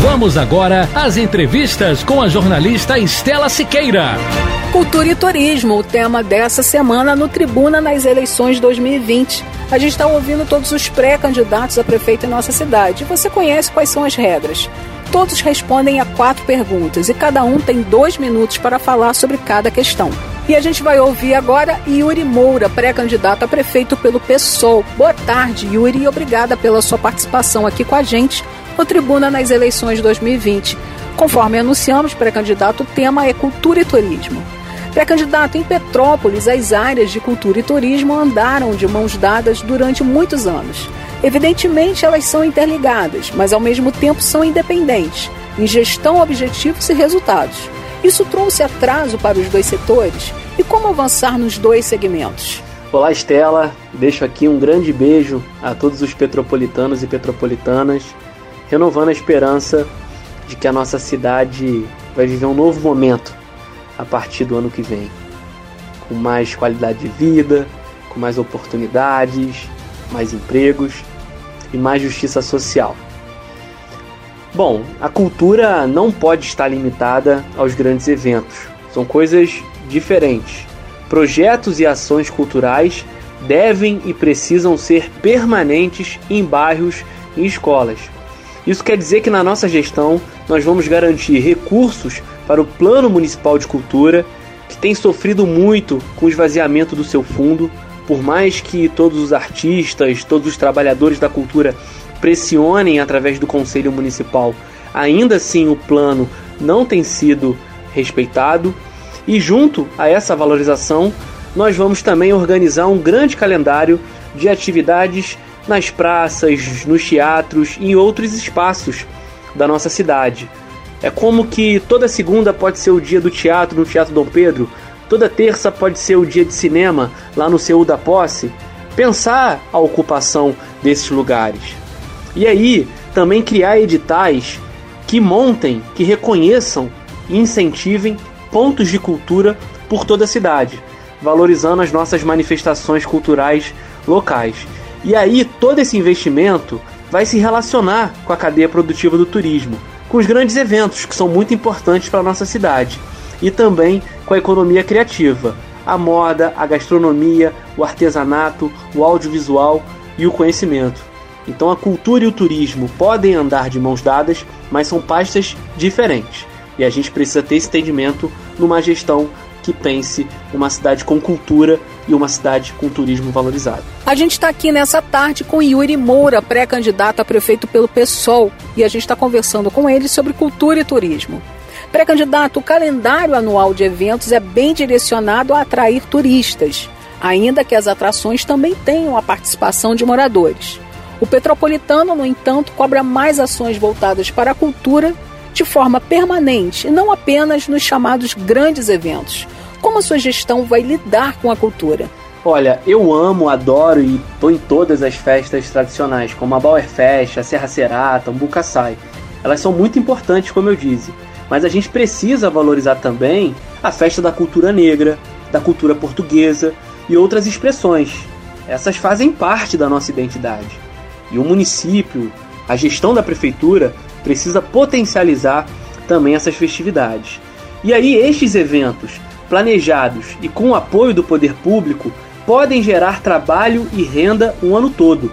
Vamos agora às entrevistas com a jornalista Estela Siqueira. Cultura e turismo, o tema dessa semana no Tribuna nas eleições 2020. A gente está ouvindo todos os pré-candidatos a prefeito em nossa cidade. Você conhece quais são as regras? Todos respondem a quatro perguntas e cada um tem dois minutos para falar sobre cada questão. E a gente vai ouvir agora Yuri Moura, pré-candidato a prefeito pelo PSOL. Boa tarde, Yuri, e obrigada pela sua participação aqui com a gente no Tribuna nas eleições 2020. Conforme anunciamos, pré-candidato, o tema é cultura e turismo. Pré-candidato em Petrópolis, as áreas de cultura e turismo andaram de mãos dadas durante muitos anos. Evidentemente, elas são interligadas, mas ao mesmo tempo são independentes, em gestão, objetivos e resultados. Isso trouxe atraso para os dois setores? E como avançar nos dois segmentos? Olá, Estela. Deixo aqui um grande beijo a todos os petropolitanos e petropolitanas, renovando a esperança de que a nossa cidade vai viver um novo momento a partir do ano que vem, com mais qualidade de vida, com mais oportunidades, mais empregos e mais justiça social. Bom, a cultura não pode estar limitada aos grandes eventos. São coisas diferentes. Projetos e ações culturais devem e precisam ser permanentes em bairros e escolas. Isso quer dizer que na nossa gestão nós vamos garantir recursos para o Plano Municipal de Cultura, que tem sofrido muito com o esvaziamento do seu fundo, por mais que todos os artistas, todos os trabalhadores da cultura pressionem através do Conselho Municipal, ainda assim o plano não tem sido respeitado. E junto a essa valorização, nós vamos também organizar um grande calendário de atividades nas praças, nos teatros e em outros espaços da nossa cidade. É como que toda segunda pode ser o dia do teatro no Teatro Dom Pedro, toda terça pode ser o dia de cinema lá no Seu da Posse. Pensar a ocupação desses lugares. E aí, também criar editais que montem, que reconheçam e incentivem pontos de cultura por toda a cidade, valorizando as nossas manifestações culturais locais. E aí, todo esse investimento vai se relacionar com a cadeia produtiva do turismo com os grandes eventos que são muito importantes para a nossa cidade e também com a economia criativa, a moda, a gastronomia, o artesanato, o audiovisual e o conhecimento. Então a cultura e o turismo podem andar de mãos dadas, mas são pastas diferentes. E a gente precisa ter esse entendimento numa gestão que pense uma cidade com cultura e uma cidade com turismo valorizado. A gente está aqui nessa tarde com Yuri Moura, pré-candidato a prefeito pelo PSOL, e a gente está conversando com ele sobre cultura e turismo. Pré-candidato, o calendário anual de eventos é bem direcionado a atrair turistas, ainda que as atrações também tenham a participação de moradores. O Petropolitano, no entanto, cobra mais ações voltadas para a cultura de forma permanente e não apenas nos chamados grandes eventos. Como a sua gestão vai lidar com a cultura? Olha, eu amo, adoro e estou em todas as festas tradicionais, como a Bauerfest, a Serra Serata, o Bucaçai. Elas são muito importantes, como eu disse, mas a gente precisa valorizar também a festa da cultura negra, da cultura portuguesa e outras expressões. Essas fazem parte da nossa identidade. E o município, a gestão da prefeitura, precisa potencializar também essas festividades. E aí, estes eventos, planejados e com o apoio do poder público, podem gerar trabalho e renda o ano todo,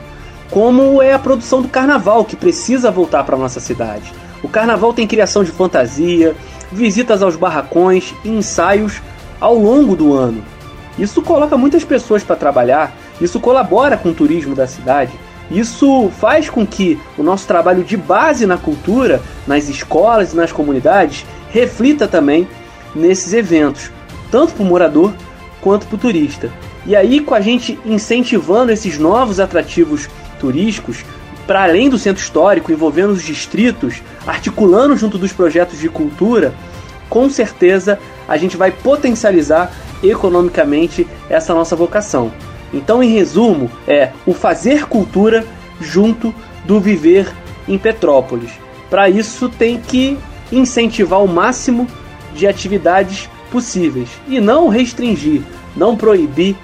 como é a produção do carnaval, que precisa voltar para nossa cidade. O carnaval tem criação de fantasia, visitas aos barracões e ensaios ao longo do ano. Isso coloca muitas pessoas para trabalhar, isso colabora com o turismo da cidade, isso faz com que o nosso trabalho de base na cultura, nas escolas e nas comunidades, reflita também nesses eventos, tanto para o morador quanto para o turista. E aí, com a gente incentivando esses novos atrativos turísticos, para além do centro histórico, envolvendo os distritos, articulando junto dos projetos de cultura, com certeza a gente vai potencializar economicamente essa nossa vocação. Então, em resumo, é o fazer cultura junto do viver em Petrópolis. Para isso, tem que incentivar o máximo de atividades possíveis e não restringir, não proibir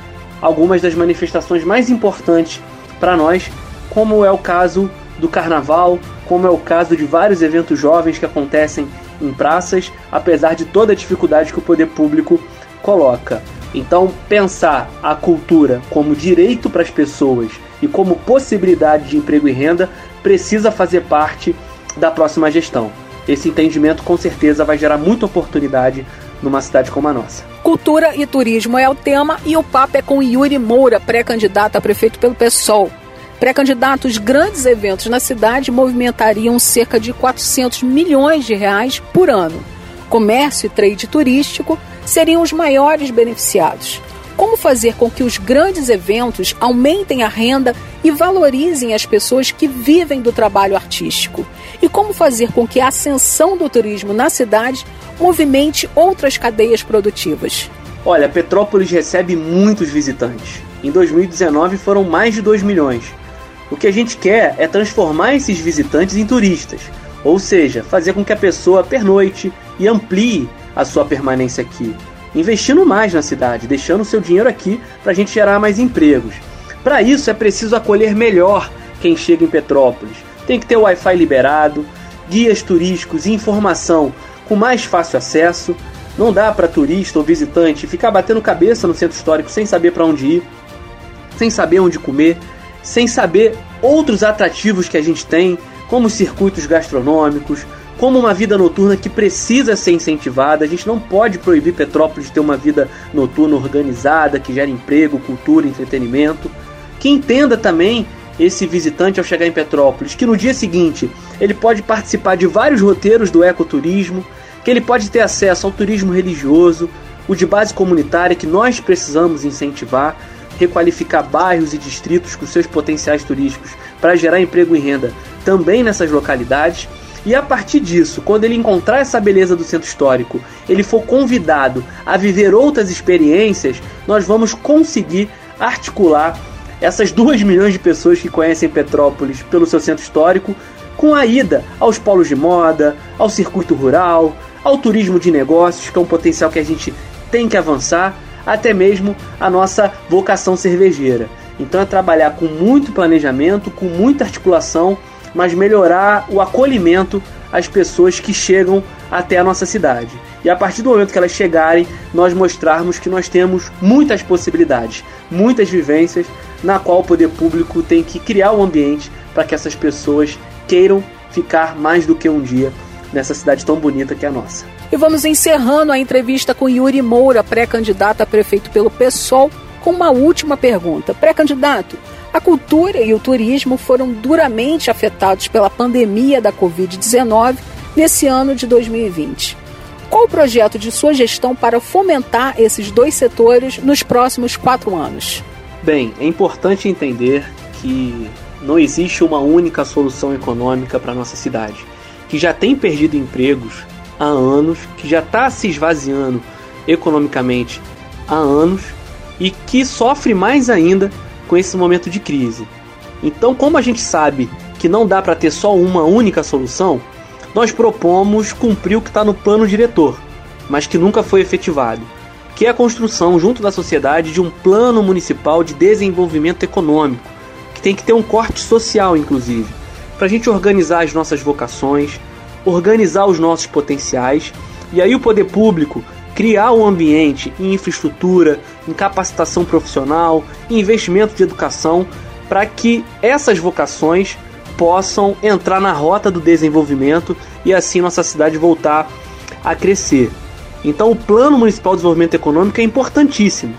algumas das manifestações mais importantes para nós, como é o caso do carnaval, como é o caso de vários eventos jovens que acontecem em praças, apesar de toda a dificuldade que o poder público coloca. Então, pensar a cultura como direito para as pessoas e como possibilidade de emprego e renda precisa fazer parte da próxima gestão. Esse entendimento com certeza vai gerar muita oportunidade numa cidade como a nossa. Cultura e turismo é o tema e o papo é com Yuri Moura, pré-candidato a prefeito pelo PSOL. Pré-candidatos grandes eventos na cidade movimentariam cerca de 400 milhões de reais por ano. Comércio e trade turístico seriam os maiores beneficiados. Como fazer com que os grandes eventos aumentem a renda e valorizem as pessoas que vivem do trabalho artístico? E como fazer com que a ascensão do turismo na cidade movimente outras cadeias produtivas? Olha, Petrópolis recebe muitos visitantes. Em 2019 foram mais de 2 milhões. O que a gente quer é transformar esses visitantes em turistas, ou seja, fazer com que a pessoa pernoite e amplie a sua permanência aqui, investindo mais na cidade, deixando o seu dinheiro aqui para a gente gerar mais empregos. Para isso é preciso acolher melhor quem chega em Petrópolis. Tem que ter Wi-Fi liberado, guias turísticos e informação com mais fácil acesso. Não dá para turista ou visitante ficar batendo cabeça no centro histórico sem saber para onde ir, sem saber onde comer, sem saber outros atrativos que a gente tem, como os circuitos gastronômicos, como uma vida noturna que precisa ser incentivada. A gente não pode proibir Petrópolis de ter uma vida noturna organizada, que gera emprego, cultura, entretenimento. Que entenda também esse visitante ao chegar em Petrópolis, que no dia seguinte ele pode participar de vários roteiros do ecoturismo, que ele pode ter acesso ao turismo religioso, o de base comunitária que nós precisamos incentivar, requalificar bairros e distritos com seus potenciais turísticos para gerar emprego e renda também nessas localidades. E a partir disso, quando ele encontrar essa beleza do centro histórico, ele for convidado a viver outras experiências, nós vamos conseguir articular essas duas milhões de pessoas que conhecem Petrópolis pelo seu centro histórico com a ida aos polos de moda, ao circuito rural, ao turismo de negócios, que é um potencial que a gente tem que avançar, até mesmo a nossa vocação cervejeira. Então é trabalhar com muito planejamento, com muita articulação mas melhorar o acolhimento às pessoas que chegam até a nossa cidade. E a partir do momento que elas chegarem, nós mostrarmos que nós temos muitas possibilidades, muitas vivências, na qual o poder público tem que criar o um ambiente para que essas pessoas queiram ficar mais do que um dia nessa cidade tão bonita que é a nossa. E vamos encerrando a entrevista com Yuri Moura, pré-candidato a prefeito pelo PSOL, com uma última pergunta. Pré-candidato, a cultura e o turismo foram duramente afetados pela pandemia da Covid-19 nesse ano de 2020. Qual o projeto de sua gestão para fomentar esses dois setores nos próximos quatro anos? Bem, é importante entender que não existe uma única solução econômica para nossa cidade, que já tem perdido empregos há anos, que já está se esvaziando economicamente há anos e que sofre mais ainda com esse momento de crise. Então, como a gente sabe que não dá para ter só uma única solução, nós propomos cumprir o que está no plano diretor, mas que nunca foi efetivado, que é a construção, junto da sociedade, de um plano municipal de desenvolvimento econômico, que tem que ter um corte social, inclusive, para a gente organizar as nossas vocações, organizar os nossos potenciais, e aí o poder público criar um ambiente em infraestrutura, em capacitação profissional, em investimento de educação, para que essas vocações possam entrar na rota do desenvolvimento e assim nossa cidade voltar a crescer. Então, o Plano Municipal de Desenvolvimento Econômico é importantíssimo.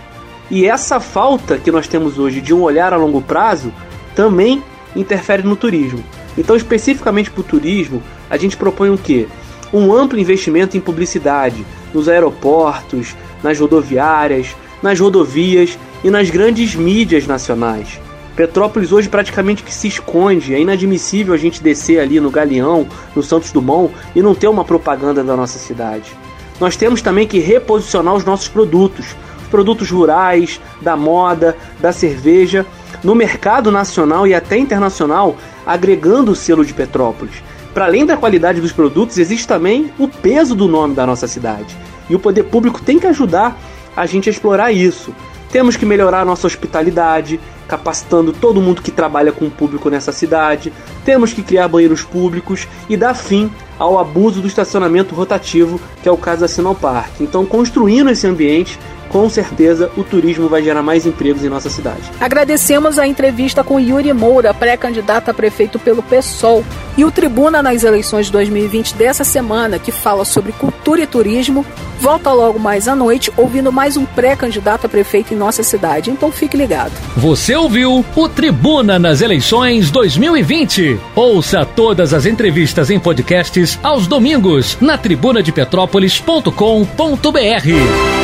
E essa falta que nós temos hoje de um olhar a longo prazo também interfere no turismo. Então, especificamente para o turismo, a gente propõe o quê? Um amplo investimento em publicidade, nos aeroportos, nas rodoviárias, nas rodovias e nas grandes mídias nacionais. Petrópolis hoje praticamente que se esconde. É inadmissível a gente descer ali no Galeão, no Santos Dumont e não ter uma propaganda da nossa cidade. Nós temos também que reposicionar os nossos produtos, os produtos rurais, da moda, da cerveja, no mercado nacional e até internacional, agregando o selo de Petrópolis. Para além da qualidade dos produtos, existe também o peso do nome da nossa cidade. E o poder público tem que ajudar a gente a explorar isso. Temos que melhorar a nossa hospitalidade, capacitando todo mundo que trabalha com o público nessa cidade. Temos que criar banheiros públicos e dar fim ao abuso do estacionamento rotativo, que é o caso da Sinopar. Então, construindo esse ambiente, com certeza o turismo vai gerar mais empregos em nossa cidade. Agradecemos a entrevista com Yuri Moura, pré-candidato a prefeito pelo PSOL, e o Tribuna nas eleições de 2020 dessa semana, que fala sobre cultura e turismo, volta logo mais à noite, ouvindo mais um pré-candidato a prefeito em nossa cidade. Então fique ligado. Você ouviu o Tribuna nas eleições 2020. Ouça todas as entrevistas em podcasts aos domingos na tribunadepetrópolis.com.br.